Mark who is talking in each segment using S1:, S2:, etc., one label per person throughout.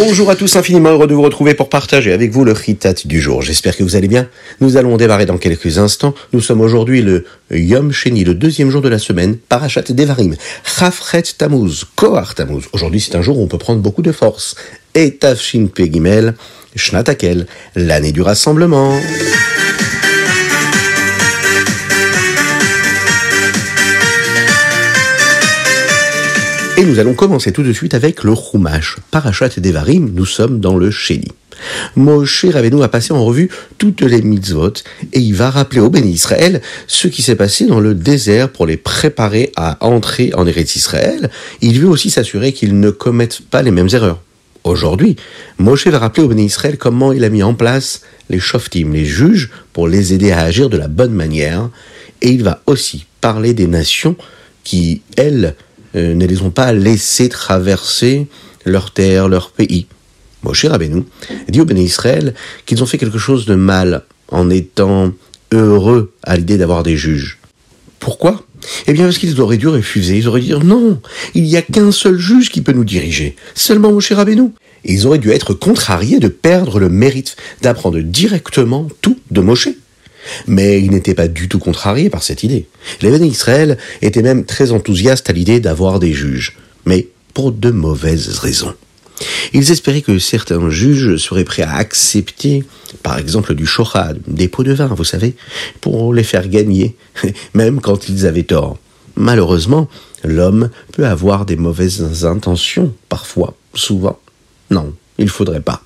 S1: Bonjour à tous, infiniment heureux de vous retrouver pour partager avec vous le Ritat du jour. J'espère que vous allez bien. Nous allons démarrer dans quelques instants. Nous sommes aujourd'hui le Yom Sheni, le deuxième jour de la semaine, Parashat Devarim, Chafret Tamuz, Kohar Tamuz. Aujourd'hui, c'est un jour où on peut prendre beaucoup de force. Et Tafshin Pegimel, Shnatakel, l'année du rassemblement. Et nous allons commencer tout de suite avec le Chumash. Parashat Devarim, nous sommes dans le Sheni. Moshe Rabbeinu a passé en revue toutes les mitzvot et il va rappeler au béni Israël ce qui s'est passé dans le désert pour les préparer à entrer en Eretz Israël. Il veut aussi s'assurer qu'ils ne commettent pas les mêmes erreurs. Aujourd'hui, Moshe va rappeler au béni Israël comment il a mis en place les shoftim, les juges, pour les aider à agir de la bonne manière. Et il va aussi parler des nations qui, elles, euh, ne les ont pas laissés traverser leur terre, leur pays. Moshe Rabbeinu dit au béni Israël qu'ils ont fait quelque chose de mal en étant heureux à l'idée d'avoir des juges. Pourquoi? Eh bien parce qu'ils auraient dû refuser, ils auraient dit non, il n'y a qu'un seul juge qui peut nous diriger, seulement Moshe Rabbeinu. Et ils auraient dû être contrariés de perdre le mérite d'apprendre directement tout de Moshe. Mais ils n'étaient pas du tout contrariés par cette idée. Les bénis Israël étaient même très enthousiastes à l'idée d'avoir des juges, mais pour de mauvaises raisons. Ils espéraient que certains juges seraient prêts à accepter, par exemple, du shochad, des pots de vin, vous savez, pour les faire gagner, même quand ils avaient tort. Malheureusement, l'homme peut avoir des mauvaises intentions, parfois, souvent. Non, il faudrait pas.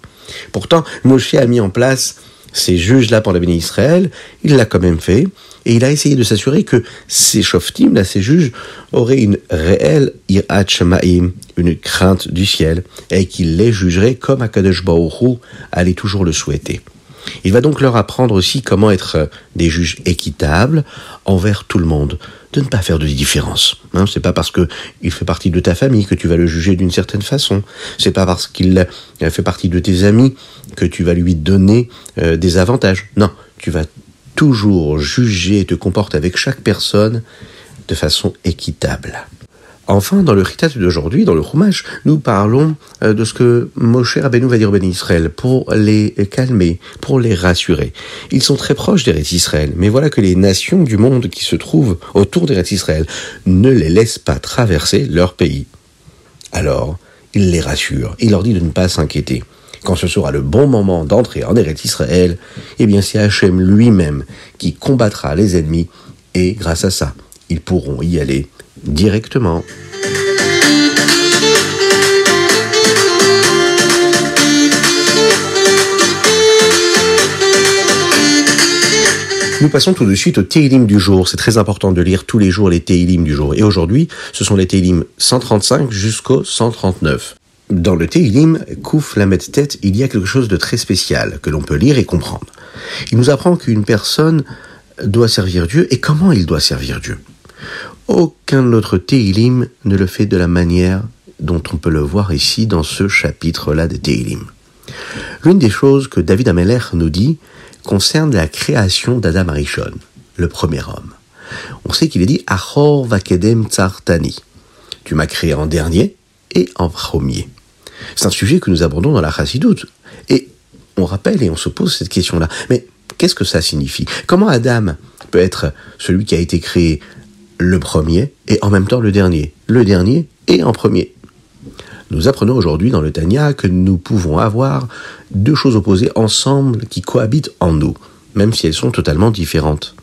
S1: Pourtant, Moshe a mis en place ces juges-là pour la béni Israël, il l'a quand même fait, et il a essayé de s'assurer que ces shoftim, là, ces juges, auraient une réelle irat shamaim, une crainte du ciel, et qu'il les jugerait comme Akadosh Baruch allait toujours le souhaiter. Il va donc leur apprendre aussi comment être des juges équitables envers tout le monde, de ne pas faire de différence. Hein, c'est pas parce que il fait partie de ta famille que tu vas le juger d'une certaine façon. C'est pas parce qu'il fait partie de tes amis que tu vas lui donner euh, des avantages. Non, tu vas toujours juger et te comporter avec chaque personne de façon équitable. Enfin, dans le Ritat d'aujourd'hui, dans le Chumash, nous parlons euh, de ce que Moshe Rabbeinu va dire au Béni Israël pour les calmer, pour les rassurer. Ils sont très proches d'Eretz Israël, mais voilà que les nations du monde qui se trouvent autour d'Eretz Israël ne les laissent pas traverser leur pays. Alors, il les rassure, il leur dit de ne pas s'inquiéter. Quand ce sera le bon moment d'entrer en Eretz Israël, eh bien c'est Hachem lui-même qui combattra les ennemis et grâce à ça, ils pourront y aller directement. Nous passons tout de suite au Teilim du jour. C'est très important de lire tous les jours les Teilim du jour. Et aujourd'hui, ce sont les Teilim 135 jusqu'au 139. Dans le Teilim, Kouf Lamet Tête, il y a quelque chose de très spécial que l'on peut lire et comprendre. Il nous apprend qu'une personne doit servir Dieu et comment il doit servir Dieu? Aucun autre Teilim ne le fait de la manière dont on peut le voir ici dans ce chapitre-là des Teilim. L'une des choses que David Ameller nous dit concerne la création d'Adam Arishon, le premier homme. On sait qu'il est dit Achor vakedem tsartani. Tu m'as créé en dernier et en premier. C'est un sujet que nous abordons dans la Chassidoute. Et on rappelle et on se pose cette question-là. Mais qu'est-ce que ça signifie? Comment Adam peut être celui qui a été créé le premier et en même temps le dernier Le dernier et en premier. Nous apprenons aujourd'hui dans le Tanya que nous pouvons avoir deux choses opposées ensemble qui cohabitent en nous, même si elles sont totalement différentes.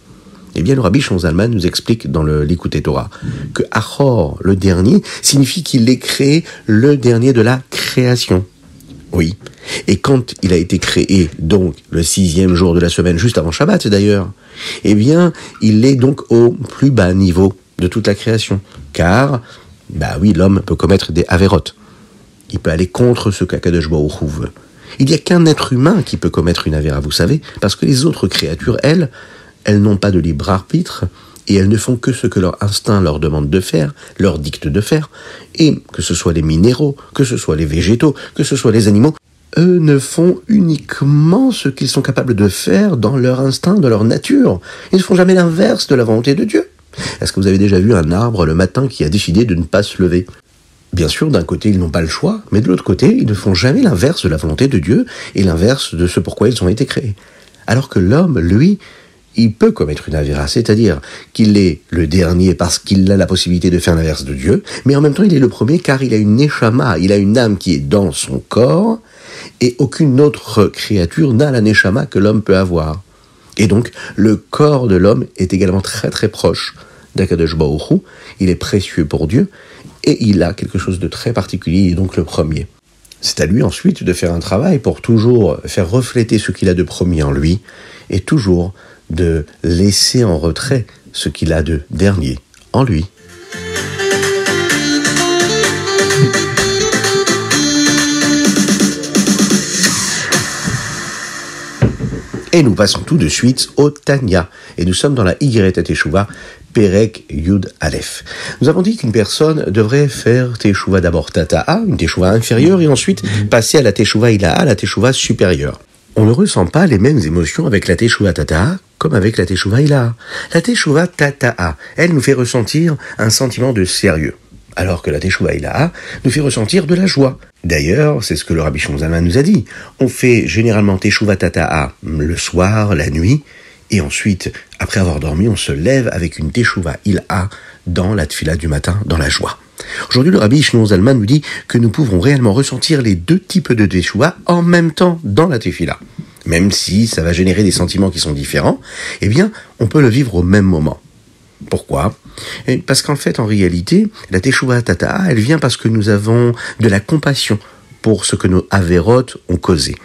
S1: Eh bien, le Rabbi Shonzalman nous explique dans le Torah que Achor, le dernier, signifie qu'il est créé le dernier de la création. Oui. Et quand il a été créé, donc, le sixième jour de la semaine, juste avant Shabbat d'ailleurs, eh bien, il est donc au plus bas niveau de toute la création. Car, bah oui, l'homme peut commettre des avérotes. Il peut aller contre ce qu'Akadosh Baruch veut. Il n'y a qu'un être humain qui peut commettre une avéra, vous savez, parce que les autres créatures, elles, elles n'ont pas de libre arbitre et elles ne font que ce que leur instinct leur demande de faire, leur dicte de faire, et que ce soit les minéraux, que ce soit les végétaux, que ce soit les animaux, eux ne font uniquement ce qu'ils sont capables de faire dans leur instinct, dans leur nature. Ils ne font jamais l'inverse de la volonté de Dieu. Est-ce que vous avez déjà vu un arbre le matin qui a décidé de ne pas se lever? Bien sûr, d'un côté, ils n'ont pas le choix, mais de l'autre côté, ils ne font jamais l'inverse de la volonté de Dieu et l'inverse de ce pourquoi ils ont été créés. Alors que l'homme, lui, il peut commettre une avéra, c'est-à-dire qu'il est le dernier parce qu'il a la possibilité de faire l'inverse de Dieu, mais en même temps il est le premier car il a une neshama, il a une âme qui est dans son corps, et aucune autre créature n'a la neshama que l'homme peut avoir. Et donc, le corps de l'homme est également très très proche d'Akadosh il est précieux pour Dieu, et il a quelque chose de très particulier, il est donc le premier. C'est à lui ensuite de faire un travail pour toujours faire refléter ce qu'il a de premier en lui, et toujours de laisser en retrait ce qu'il a de dernier en lui. Et nous passons tout de suite au Tanya. Et nous sommes dans la Y Teshuvah, Perek Yud Aleph. Nous avons dit qu'une personne devrait faire Teshuvah d'abord Tata'a, une Teshuvah inférieure, et ensuite passer à la Teshuvah Ila'a, la Teshuvah supérieure. On ne ressent pas les mêmes émotions avec la Teshuvah Tata'a comme avec la Teshuvah Ila'a. La Teshuvah Tata'a, elle nous fait ressentir un sentiment de sérieux alors que la Teshuvah Ilaha nous fait ressentir de la joie. D'ailleurs, c'est ce que le Rabbi Shonzama nous a dit. On fait généralement Teshuvah Tata'a le soir, la nuit, et ensuite, après avoir dormi, on se lève avec une Teshuvah Ilaha dans la Tfila du matin, dans la joie. Aujourd'hui, le Rabbi Shimon Zalman nous dit que nous pouvons réellement ressentir les deux types de Teshuvah en même temps dans la Tefila. Même si ça va générer des sentiments qui sont différents, eh bien, on peut le vivre au même moment. Pourquoi? Parce qu'en fait, en réalité, la Teshuvah Tata, elle vient parce que nous avons de la compassion pour ce que nos Avérotes ont causé.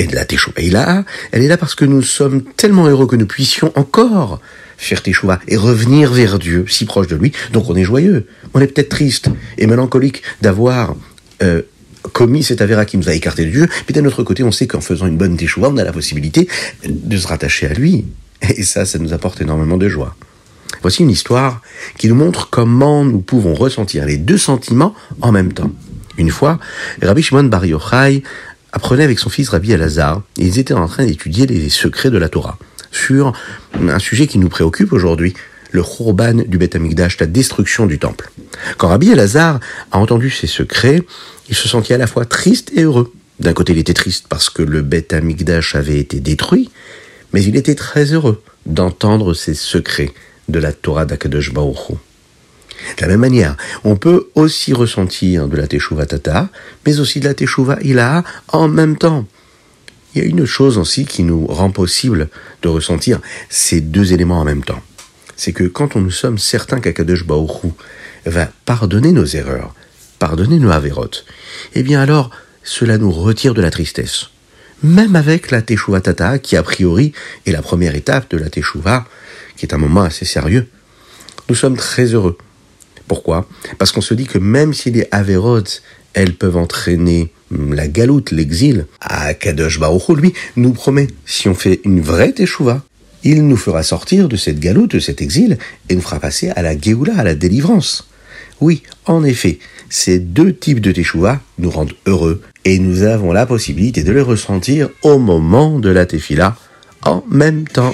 S1: Et la Teshuvah elle est là parce que nous sommes tellement heureux que nous puissions encore faire Teshuvah et revenir vers Dieu, si proche de lui. Donc on est joyeux. On est peut-être triste et mélancolique d'avoir euh, commis cette avéra qui nous a écarté de Dieu, mais d'un autre côté, on sait qu'en faisant une bonne Teshuvah, on a la possibilité de se rattacher à lui. Et ça, ça nous apporte énormément de joie. Voici une histoire qui nous montre comment nous pouvons ressentir les deux sentiments en même temps. Une fois, Rabbi Shimon Bar Yochai apprenait avec son fils Rabbi Elazar, et ils étaient en train d'étudier les secrets de la Torah, sur un sujet qui nous préoccupe aujourd'hui, le Khurban du Beth Amikdash, la destruction du temple. Quand Rabbi Elazar a entendu ces secrets, il se sentit à la fois triste et heureux. D'un côté, il était triste parce que le Beth Amikdash avait été détruit, mais il était très heureux d'entendre ces secrets de la Torah d'Akadosh Baruch De la même manière, on peut aussi ressentir de la Teshuvah Tata, mais aussi de la Teshuvah Ilaha en même temps. Il y a une chose aussi qui nous rend possible de ressentir ces deux éléments en même temps. C'est que quand on nous sommes certains qu'Akadosh Baruch va pardonner nos erreurs, pardonner nos avérotes, eh bien alors, cela nous retire de la tristesse. Même avec la Teshuvah Tata, qui a priori est la première étape de la Teshuvah, qui est un moment assez sérieux, nous sommes très heureux. Pourquoi? Parce qu'on se dit que même si les Averot, elles peuvent entraîner la galoute, l'exil, à Kadosh Baruch lui, nous promet, si on fait une vraie teshuva, il nous fera sortir de cette galoute, de cet exil, et nous fera passer à la Géoula, à la délivrance. Oui, en effet, ces deux types de teshuva nous rendent heureux, et nous avons la possibilité de les ressentir au moment de la tefila, en même temps.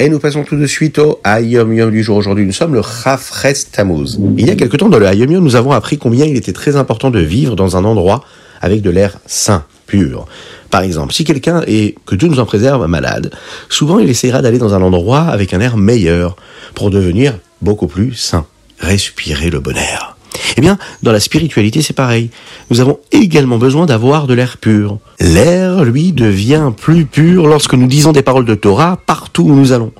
S1: Et nous passons tout de suite au Ayom Yom du jour. Aujourd'hui, nous sommes le Chafres Tammuz. Il y a quelque temps, dans le Ayom Yom, nous avons appris combien il était très important de vivre dans un endroit avec de l'air sain, pur. Par exemple, si quelqu'un est, que Dieu nous en préserve, malade, souvent il essaiera d'aller dans un endroit avec un air meilleur pour devenir beaucoup plus sain. Respirer le bon air. Eh bien, dans la spiritualité, c'est pareil. Nous avons également besoin d'avoir de l'air pur. L'air, lui, devient plus pur lorsque nous disons des paroles de Torah partout où nous allons.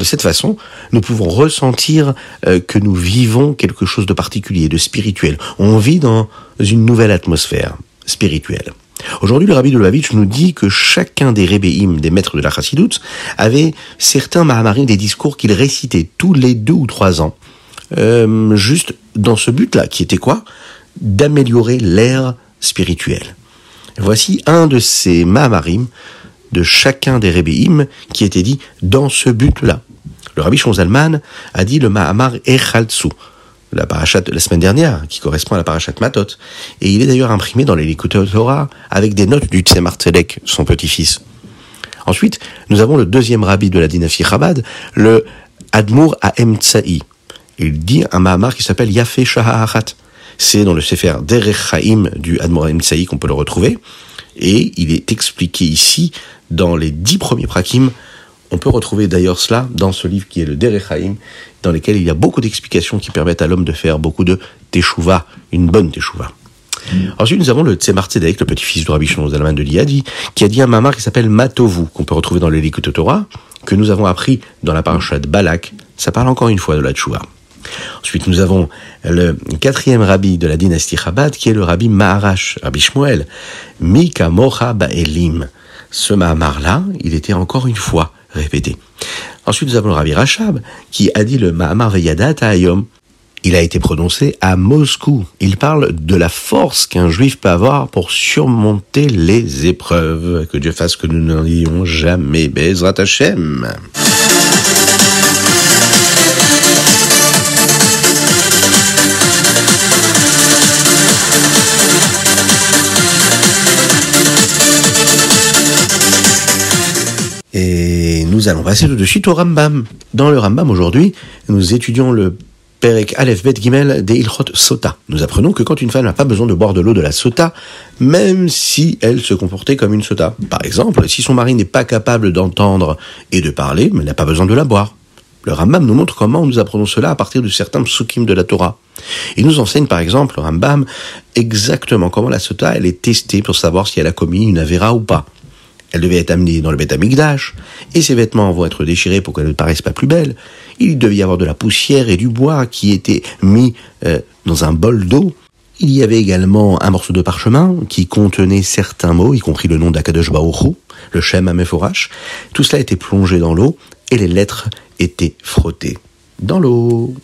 S1: De cette façon, nous pouvons ressentir euh, que nous vivons quelque chose de particulier, de spirituel. On vit dans une nouvelle atmosphère spirituelle. Aujourd'hui, le rabbi de Lubavitch nous dit que chacun des rébéim, des maîtres de la chassidoute, avait certains mahamarim, des discours qu'il récitait tous les deux ou trois ans, euh, juste dans ce but-là, qui était quoi? D'améliorer l'ère spirituelle. Voici un de ces Mahamarim de chacun des Rebbeim qui était dit dans ce but-là. Le Rabbi Shonzalman a dit le Mahamar Echaltsu, la parachat de la semaine dernière, qui correspond à la parachat Matot. Et il est d'ailleurs imprimé dans les Torah avec des notes du Tzemar son petit-fils. Ensuite, nous avons le deuxième rabbi de la dynastie Chabad, le Admour Aem Tsa'i. Il dit un Mahamar qui s'appelle Yafé Shahahat. C'est dans le Sefer Derech du Admour Aem Tsa'i qu'on peut le retrouver. Et il est expliqué ici dans les dix premiers prakim. On peut retrouver d'ailleurs cela dans ce livre qui est le Derechaim, dans lequel il y a beaucoup d'explications qui permettent à l'homme de faire beaucoup de teshuva, une bonne teshuva. Ensuite, nous avons le Tzemar Tzedek, le petit-fils du Rabbi Shimon Zalman de Liadi, qui a dit un mamar qui s'appelle Matovu, qu'on peut retrouver dans les Torah, que nous avons appris dans la parasha de Balak. Ça parle encore une fois de la teshuva. Ensuite, nous avons le quatrième rabbi de la dynastie Chabad, qui est le rabbi Maharash, rabbi Shmuel, Mika Mocha Ba'elim. Ce Mahamar-là, il était encore une fois répété. Ensuite, nous avons le rabbi Rachab, qui a dit le Mahamar Veyadat Ayom. Il a été prononcé à Moscou. Il parle de la force qu'un juif peut avoir pour surmonter les épreuves. Que Dieu fasse que nous n'en ayons jamais. Bezrat Hashem. Nous allons passer tout de suite au Rambam. Dans le Rambam aujourd'hui, nous étudions le Perek Aleph Bet Gimel des Ilchot Sota. Nous apprenons que quand une femme n'a pas besoin de boire de l'eau de la Sota, même si elle se comportait comme une Sota. Par exemple, si son mari n'est pas capable d'entendre et de parler, mais n'a pas besoin de la boire. Le Rambam nous montre comment nous apprenons cela à partir de certains psukim de la Torah. Il nous enseigne par exemple, le Rambam, exactement comment la Sota, elle est testée pour savoir si elle a commis une Avera ou pas. Elle devait être amenée dans le Beth Amikdash, et ses vêtements vont être déchirés pour qu'elle ne paraisse pas plus belle. Il devait y avoir de la poussière et du bois qui étaient mis euh, dans un bol d'eau. Il y avait également un morceau de parchemin qui contenait certains mots, y compris le nom d'Akadosh Baruch le Shem Ameforash. Tout cela était plongé dans l'eau et les lettres étaient frottées dans l'eau.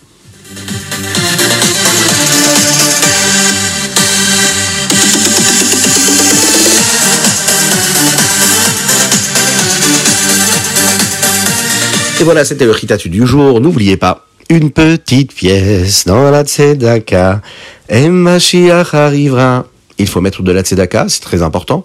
S1: Et voilà, c'était le Ritatu du jour. N'oubliez pas, une petite pièce dans la Tzedaka. Et Mashiach arrivera. Il faut mettre de la tzedaka, c'est très important.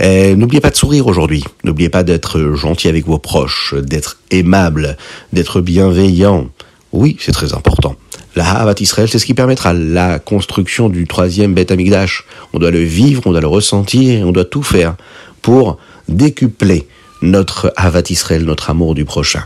S1: N'oubliez pas de sourire aujourd'hui. N'oubliez pas d'être gentil avec vos proches, d'être aimable, d'être bienveillant. Oui, c'est très important. La Havat Israël, c'est ce qui permettra la construction du troisième Beth Amigdash. On doit le vivre, on doit le ressentir, on doit tout faire pour décupler notre Havat Israël, notre amour du prochain.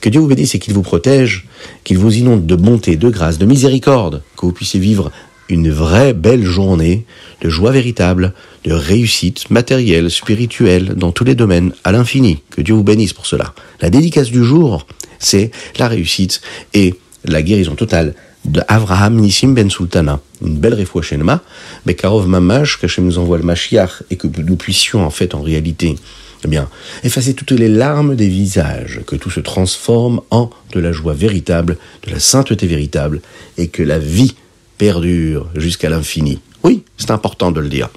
S1: Que Dieu vous bénisse et qu'il vous protège, qu'il vous inonde de bonté, de grâce, de miséricorde, que vous puissiez vivre une vraie belle journée de joie véritable, de réussite matérielle, spirituelle, dans tous les domaines, à l'infini. Que Dieu vous bénisse pour cela. La dédicace du jour, c'est la réussite et la guérison totale de Avraham Nissim Ben Sultana. Une belle réfouachenema, Bekarov Mamash, que nous envoie le Mashiach et que nous puissions en fait en réalité eh bien, effacer toutes les larmes des visages, que tout se transforme en de la joie véritable, de la sainteté véritable, et que la vie perdure jusqu'à l'infini. Oui, c'est important de le dire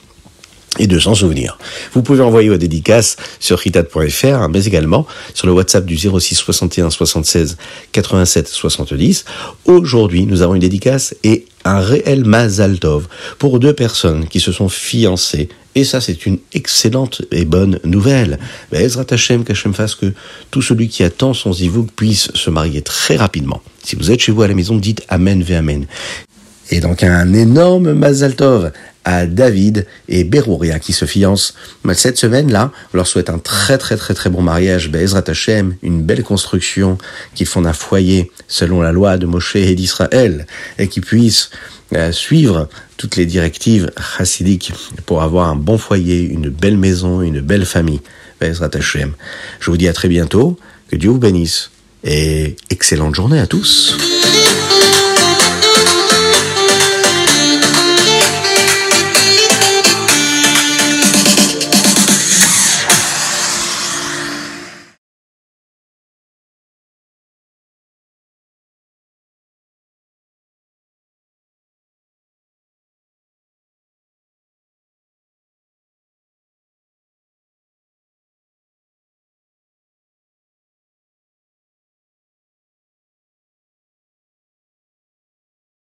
S1: et de s'en souvenir. Vous pouvez envoyer vos dédicaces sur ritat.fr, mais également sur le WhatsApp du 06 61 76 87 70. Aujourd'hui, nous avons une dédicace et un réel Mazal Tov pour deux personnes qui se sont fiancées. Et ça, c'est une excellente et bonne nouvelle. Ezrat Hashem, qu'Hashem fasse que tout celui qui attend son zivouk puisse se marier très rapidement. Si vous êtes chez vous à la maison, dites Amen ve Amen. Et donc un énorme Mazal Tov à David et Berouria qui se fiancent. Cette semaine-là, on leur souhaite un très très très très bon mariage, Bezrat Hashem, une belle construction, qu'ils font un foyer selon la loi de Moshe et d'Israël, et qu'ils puissent euh, suivre toutes les directives chassidiques pour avoir un bon foyer, une belle maison, une belle famille. Bezrat Hashem. Je vous dis à très bientôt, que Dieu vous bénisse, et excellente journée à tous.